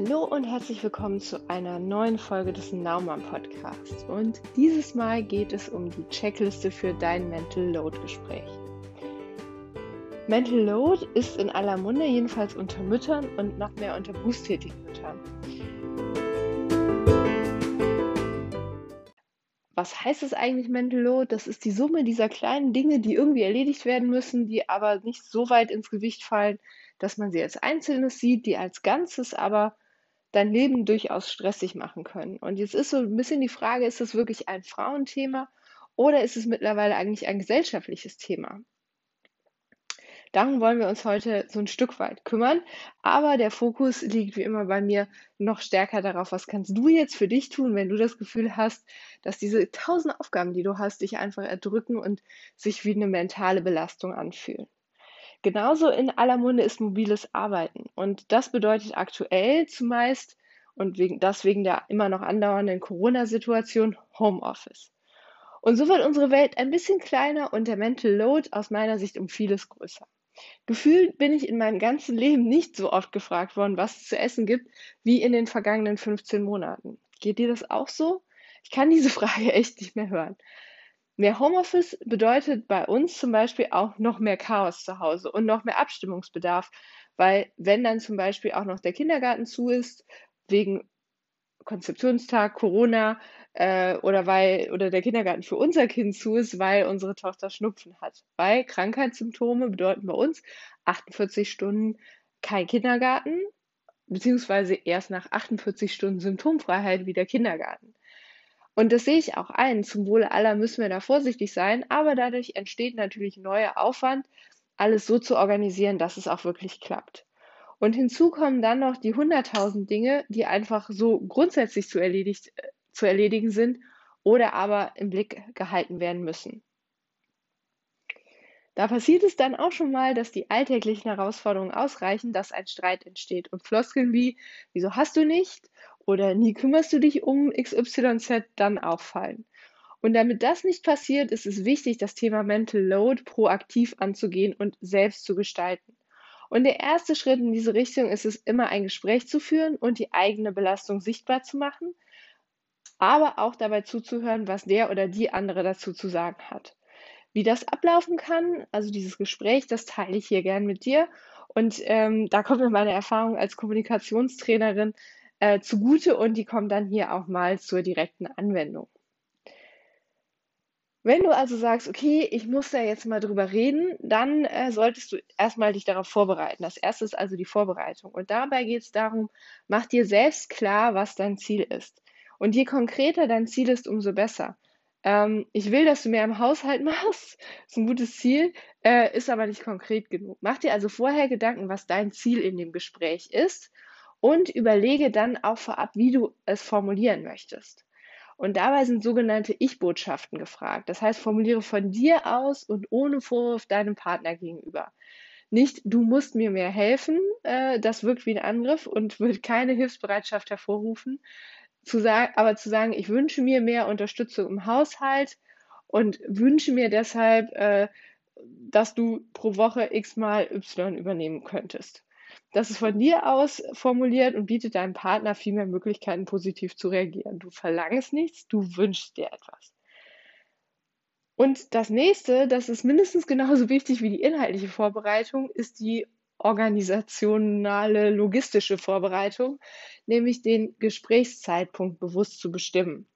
Hallo und herzlich willkommen zu einer neuen Folge des Naumann Podcasts. Und dieses Mal geht es um die Checkliste für dein Mental Load Gespräch. Mental Load ist in aller Munde, jedenfalls unter Müttern und noch mehr unter berufstätigen Müttern. Was heißt es eigentlich Mental Load? Das ist die Summe dieser kleinen Dinge, die irgendwie erledigt werden müssen, die aber nicht so weit ins Gewicht fallen, dass man sie als Einzelnes sieht, die als Ganzes aber dein Leben durchaus stressig machen können. Und jetzt ist so ein bisschen die Frage, ist es wirklich ein Frauenthema oder ist es mittlerweile eigentlich ein gesellschaftliches Thema? Darum wollen wir uns heute so ein Stück weit kümmern. Aber der Fokus liegt wie immer bei mir noch stärker darauf, was kannst du jetzt für dich tun, wenn du das Gefühl hast, dass diese tausend Aufgaben, die du hast, dich einfach erdrücken und sich wie eine mentale Belastung anfühlen. Genauso in aller Munde ist mobiles Arbeiten. Und das bedeutet aktuell zumeist und wegen, das wegen der immer noch andauernden Corona-Situation Homeoffice. Und so wird unsere Welt ein bisschen kleiner und der Mental Load aus meiner Sicht um vieles größer. Gefühlt bin ich in meinem ganzen Leben nicht so oft gefragt worden, was es zu essen gibt, wie in den vergangenen 15 Monaten. Geht dir das auch so? Ich kann diese Frage echt nicht mehr hören. Mehr Homeoffice bedeutet bei uns zum Beispiel auch noch mehr Chaos zu Hause und noch mehr Abstimmungsbedarf, weil wenn dann zum Beispiel auch noch der Kindergarten zu ist, wegen Konzeptionstag, Corona äh, oder weil oder der Kindergarten für unser Kind zu ist, weil unsere Tochter Schnupfen hat. Weil Krankheitssymptome bedeuten bei uns 48 Stunden kein Kindergarten, beziehungsweise erst nach 48 Stunden Symptomfreiheit wieder Kindergarten. Und das sehe ich auch ein. Zum Wohle aller müssen wir da vorsichtig sein, aber dadurch entsteht natürlich neuer Aufwand, alles so zu organisieren, dass es auch wirklich klappt. Und hinzu kommen dann noch die 100.000 Dinge, die einfach so grundsätzlich zu, erledigt, äh, zu erledigen sind oder aber im Blick gehalten werden müssen. Da passiert es dann auch schon mal, dass die alltäglichen Herausforderungen ausreichen, dass ein Streit entsteht. Und Floskeln wie, wieso hast du nicht? oder nie kümmerst du dich um XYZ dann auffallen. Und damit das nicht passiert, ist es wichtig, das Thema Mental Load proaktiv anzugehen und selbst zu gestalten. Und der erste Schritt in diese Richtung ist es, immer ein Gespräch zu führen und die eigene Belastung sichtbar zu machen, aber auch dabei zuzuhören, was der oder die andere dazu zu sagen hat. Wie das ablaufen kann, also dieses Gespräch, das teile ich hier gern mit dir. Und ähm, da kommt mir meine Erfahrung als Kommunikationstrainerin äh, zugute und die kommen dann hier auch mal zur direkten Anwendung. Wenn du also sagst, okay, ich muss da jetzt mal drüber reden, dann äh, solltest du erstmal dich darauf vorbereiten. Das erste ist also die Vorbereitung. Und dabei geht es darum, mach dir selbst klar, was dein Ziel ist. Und je konkreter dein Ziel ist, umso besser. Ähm, ich will, dass du mehr im Haushalt machst. Ist ein gutes Ziel, äh, ist aber nicht konkret genug. Mach dir also vorher Gedanken, was dein Ziel in dem Gespräch ist und überlege dann auch vorab, wie du es formulieren möchtest. Und dabei sind sogenannte Ich-Botschaften gefragt. Das heißt, formuliere von dir aus und ohne Vorwurf deinem Partner gegenüber. Nicht, du musst mir mehr helfen, äh, das wirkt wie ein Angriff und wird keine Hilfsbereitschaft hervorrufen. Zu sagen, aber zu sagen, ich wünsche mir mehr Unterstützung im Haushalt und wünsche mir deshalb, äh, dass du pro Woche x mal y übernehmen könntest. Das ist von dir aus formuliert und bietet deinem Partner viel mehr Möglichkeiten, positiv zu reagieren. Du verlangst nichts, du wünschst dir etwas. Und das nächste, das ist mindestens genauso wichtig wie die inhaltliche Vorbereitung, ist die organisationale, logistische Vorbereitung, nämlich den Gesprächszeitpunkt bewusst zu bestimmen.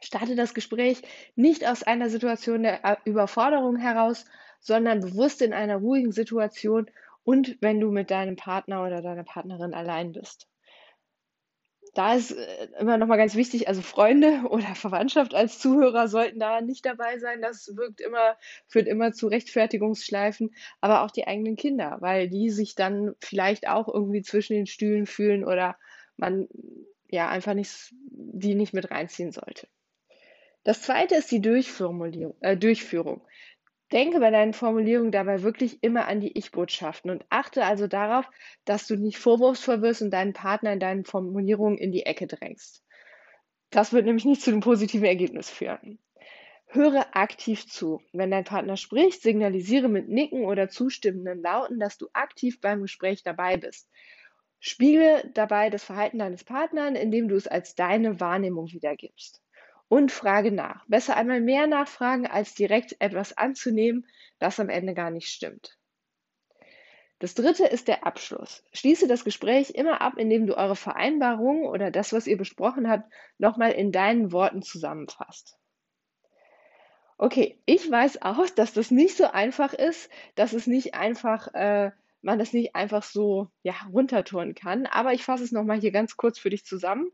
Starte das Gespräch nicht aus einer Situation der Überforderung heraus, sondern bewusst in einer ruhigen Situation und wenn du mit deinem Partner oder deiner Partnerin allein bist. Da ist äh, immer noch mal ganz wichtig, also Freunde oder Verwandtschaft als Zuhörer sollten da nicht dabei sein. Das wirkt immer, führt immer zu Rechtfertigungsschleifen, aber auch die eigenen Kinder, weil die sich dann vielleicht auch irgendwie zwischen den Stühlen fühlen oder man ja einfach nicht, die nicht mit reinziehen sollte. Das zweite ist die Durchformulierung, äh, Durchführung. Denke bei deinen Formulierungen dabei wirklich immer an die Ich-Botschaften und achte also darauf, dass du nicht vorwurfsvoll wirst und deinen Partner in deinen Formulierungen in die Ecke drängst. Das wird nämlich nicht zu einem positiven Ergebnis führen. Höre aktiv zu. Wenn dein Partner spricht, signalisiere mit Nicken oder zustimmenden Lauten, dass du aktiv beim Gespräch dabei bist. Spiegel dabei das Verhalten deines Partners, indem du es als deine Wahrnehmung wiedergibst. Und frage nach. Besser einmal mehr nachfragen, als direkt etwas anzunehmen, das am Ende gar nicht stimmt. Das dritte ist der Abschluss. Schließe das Gespräch immer ab, indem du eure Vereinbarung oder das, was ihr besprochen habt, nochmal in deinen Worten zusammenfasst. Okay, ich weiß auch, dass das nicht so einfach ist, dass es nicht einfach äh, man das nicht einfach so ja, runtertouren kann. Aber ich fasse es nochmal hier ganz kurz für dich zusammen.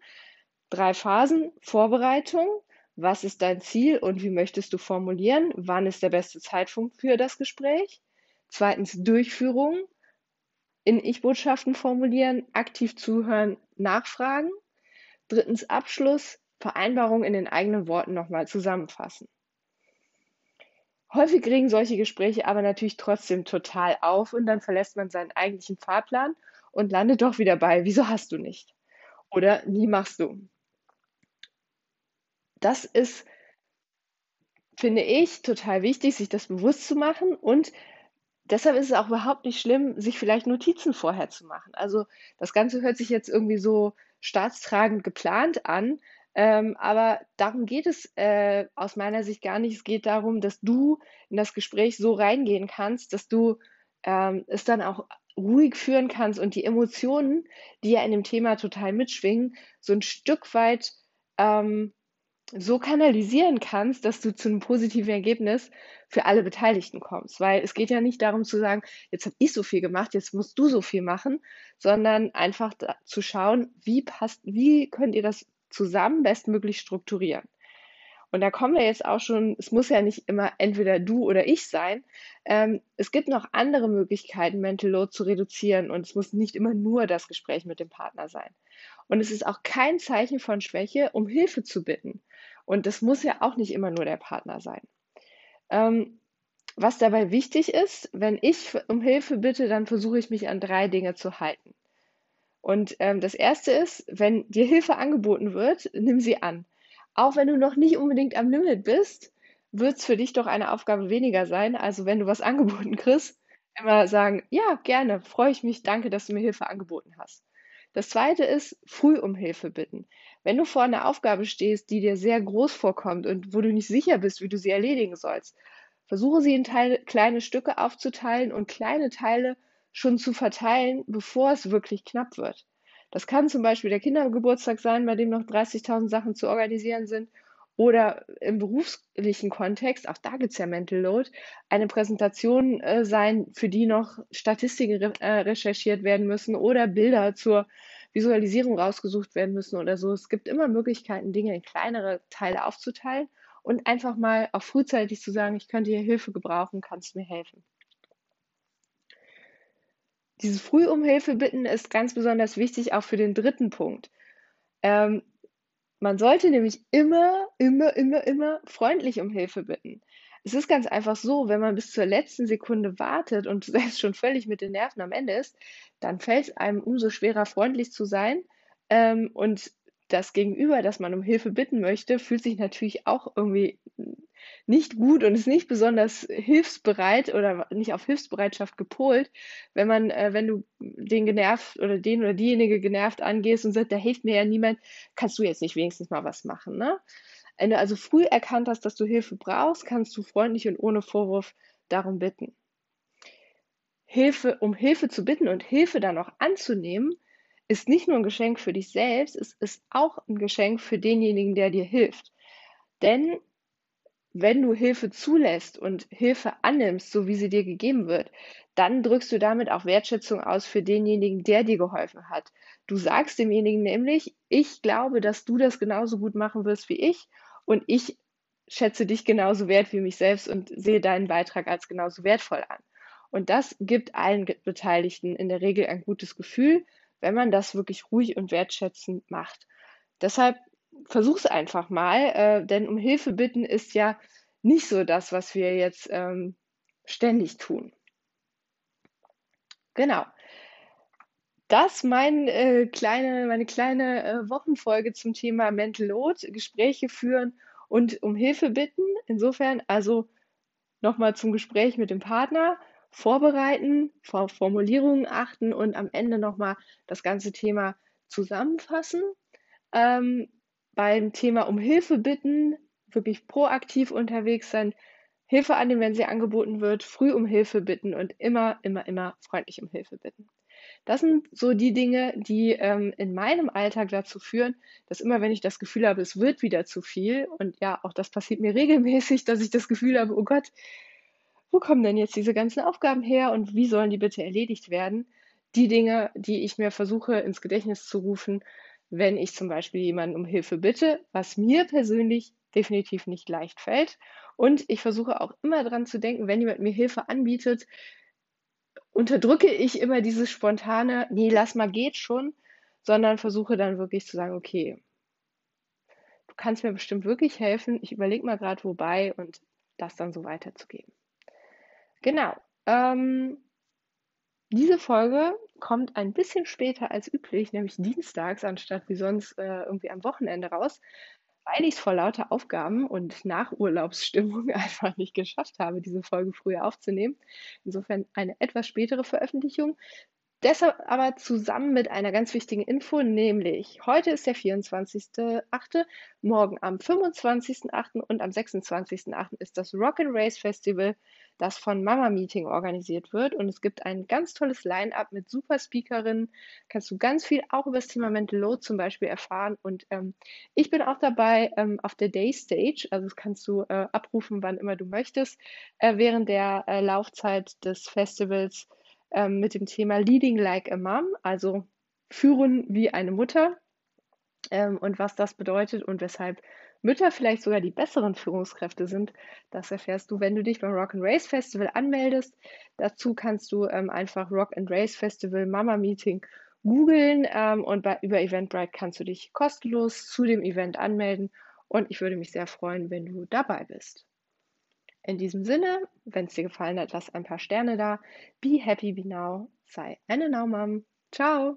Drei Phasen. Vorbereitung. Was ist dein Ziel und wie möchtest du formulieren? Wann ist der beste Zeitpunkt für das Gespräch? Zweitens Durchführung. In Ich-Botschaften formulieren, aktiv zuhören, nachfragen. Drittens Abschluss. Vereinbarung in den eigenen Worten nochmal zusammenfassen. Häufig regen solche Gespräche aber natürlich trotzdem total auf und dann verlässt man seinen eigentlichen Fahrplan und landet doch wieder bei, wieso hast du nicht? Oder nie machst du. Das ist, finde ich, total wichtig, sich das bewusst zu machen und deshalb ist es auch überhaupt nicht schlimm, sich vielleicht Notizen vorher zu machen. Also das Ganze hört sich jetzt irgendwie so staatstragend geplant an, ähm, aber darum geht es äh, aus meiner Sicht gar nicht. Es geht darum, dass du in das Gespräch so reingehen kannst, dass du ähm, es dann auch ruhig führen kannst und die Emotionen, die ja in dem Thema total mitschwingen, so ein Stück weit ähm, so kanalisieren kannst, dass du zu einem positiven Ergebnis für alle Beteiligten kommst. Weil es geht ja nicht darum zu sagen, jetzt habe ich so viel gemacht, jetzt musst du so viel machen, sondern einfach zu schauen, wie passt, wie könnt ihr das zusammen bestmöglich strukturieren. Und da kommen wir jetzt auch schon, es muss ja nicht immer entweder du oder ich sein. Ähm, es gibt noch andere Möglichkeiten, Mental Load zu reduzieren und es muss nicht immer nur das Gespräch mit dem Partner sein. Und es ist auch kein Zeichen von Schwäche, um Hilfe zu bitten. Und das muss ja auch nicht immer nur der Partner sein. Ähm, was dabei wichtig ist, wenn ich um Hilfe bitte, dann versuche ich mich an drei Dinge zu halten. Und ähm, das Erste ist, wenn dir Hilfe angeboten wird, nimm sie an. Auch wenn du noch nicht unbedingt am Limit bist, wird es für dich doch eine Aufgabe weniger sein. Also wenn du was angeboten kriegst, immer sagen, ja, gerne, freue ich mich, danke, dass du mir Hilfe angeboten hast. Das Zweite ist, früh um Hilfe bitten. Wenn du vor einer Aufgabe stehst, die dir sehr groß vorkommt und wo du nicht sicher bist, wie du sie erledigen sollst, versuche sie in Teile, kleine Stücke aufzuteilen und kleine Teile schon zu verteilen, bevor es wirklich knapp wird. Das kann zum Beispiel der Kindergeburtstag sein, bei dem noch 30.000 Sachen zu organisieren sind. Oder im beruflichen Kontext, auch da gibt es ja Mental Load, eine Präsentation äh, sein, für die noch Statistiken re äh, recherchiert werden müssen oder Bilder zur Visualisierung rausgesucht werden müssen oder so. Es gibt immer Möglichkeiten, Dinge in kleinere Teile aufzuteilen und einfach mal auch frühzeitig zu sagen, ich könnte hier Hilfe gebrauchen, kannst du mir helfen. Dieses früh um Hilfe bitten ist ganz besonders wichtig auch für den dritten Punkt. Ähm, man sollte nämlich immer, immer, immer, immer freundlich um Hilfe bitten. Es ist ganz einfach so, wenn man bis zur letzten Sekunde wartet und selbst schon völlig mit den Nerven am Ende ist, dann fällt es einem umso schwerer, freundlich zu sein. Ähm, und das Gegenüber, das man um Hilfe bitten möchte, fühlt sich natürlich auch irgendwie nicht gut und ist nicht besonders hilfsbereit oder nicht auf Hilfsbereitschaft gepolt, wenn man, äh, wenn du den genervt oder den oder diejenige genervt angehst und sagst, da hilft mir ja niemand, kannst du jetzt nicht wenigstens mal was machen, ne? Wenn du also früh erkannt hast, dass du Hilfe brauchst, kannst du freundlich und ohne Vorwurf darum bitten. Hilfe, um Hilfe zu bitten und Hilfe dann auch anzunehmen, ist nicht nur ein Geschenk für dich selbst, es ist auch ein Geschenk für denjenigen, der dir hilft. Denn wenn du Hilfe zulässt und Hilfe annimmst, so wie sie dir gegeben wird, dann drückst du damit auch Wertschätzung aus für denjenigen, der dir geholfen hat. Du sagst demjenigen nämlich, ich glaube, dass du das genauso gut machen wirst wie ich und ich schätze dich genauso wert wie mich selbst und sehe deinen Beitrag als genauso wertvoll an. Und das gibt allen Beteiligten in der Regel ein gutes Gefühl, wenn man das wirklich ruhig und wertschätzend macht. Deshalb versuch's einfach mal, äh, denn um Hilfe bitten ist ja nicht so das, was wir jetzt ähm, ständig tun. Genau. Das mein, äh, kleine, meine kleine äh, Wochenfolge zum Thema Mental Load, Gespräche führen und um Hilfe bitten. Insofern also nochmal zum Gespräch mit dem Partner. Vorbereiten, vor Formulierungen achten und am Ende nochmal das ganze Thema zusammenfassen. Ähm, beim Thema um Hilfe bitten, wirklich proaktiv unterwegs sein, Hilfe annehmen, wenn sie angeboten wird, früh um Hilfe bitten und immer, immer, immer freundlich um Hilfe bitten. Das sind so die Dinge, die ähm, in meinem Alltag dazu führen, dass immer, wenn ich das Gefühl habe, es wird wieder zu viel, und ja, auch das passiert mir regelmäßig, dass ich das Gefühl habe, oh Gott, wo kommen denn jetzt diese ganzen Aufgaben her und wie sollen die bitte erledigt werden? Die Dinge, die ich mir versuche ins Gedächtnis zu rufen, wenn ich zum Beispiel jemanden um Hilfe bitte, was mir persönlich definitiv nicht leicht fällt. Und ich versuche auch immer daran zu denken, wenn jemand mir Hilfe anbietet, unterdrücke ich immer dieses spontane, nee, lass mal, geht schon, sondern versuche dann wirklich zu sagen, okay, du kannst mir bestimmt wirklich helfen, ich überlege mal gerade wobei und das dann so weiterzugeben. Genau. Ähm, diese Folge kommt ein bisschen später als üblich, nämlich dienstags, anstatt wie sonst äh, irgendwie am Wochenende raus, weil ich es vor lauter Aufgaben und Nachurlaubsstimmung einfach nicht geschafft habe, diese Folge früher aufzunehmen. Insofern eine etwas spätere Veröffentlichung. Deshalb aber zusammen mit einer ganz wichtigen Info, nämlich heute ist der 24.8., morgen am 25.8. und am 26.8. ist das Rock and Race Festival, das von Mama Meeting organisiert wird. Und es gibt ein ganz tolles Line-up mit super Speakerinnen. Kannst du ganz viel auch über das Thema Mental Load zum Beispiel erfahren. Und ähm, ich bin auch dabei ähm, auf der Day Stage. Also das kannst du äh, abrufen, wann immer du möchtest, äh, während der äh, Laufzeit des Festivals ähm, mit dem Thema Leading Like a Mom, also führen wie eine Mutter ähm, und was das bedeutet und weshalb Mütter vielleicht sogar die besseren Führungskräfte sind, das erfährst du, wenn du dich beim Rock and Race Festival anmeldest. Dazu kannst du ähm, einfach Rock and Race Festival Mama Meeting googeln ähm, und bei, über Eventbrite kannst du dich kostenlos zu dem Event anmelden und ich würde mich sehr freuen, wenn du dabei bist. In diesem Sinne, wenn es dir gefallen hat, lass ein paar Sterne da. Be happy, be now. Sei eine Now Mom. Ciao.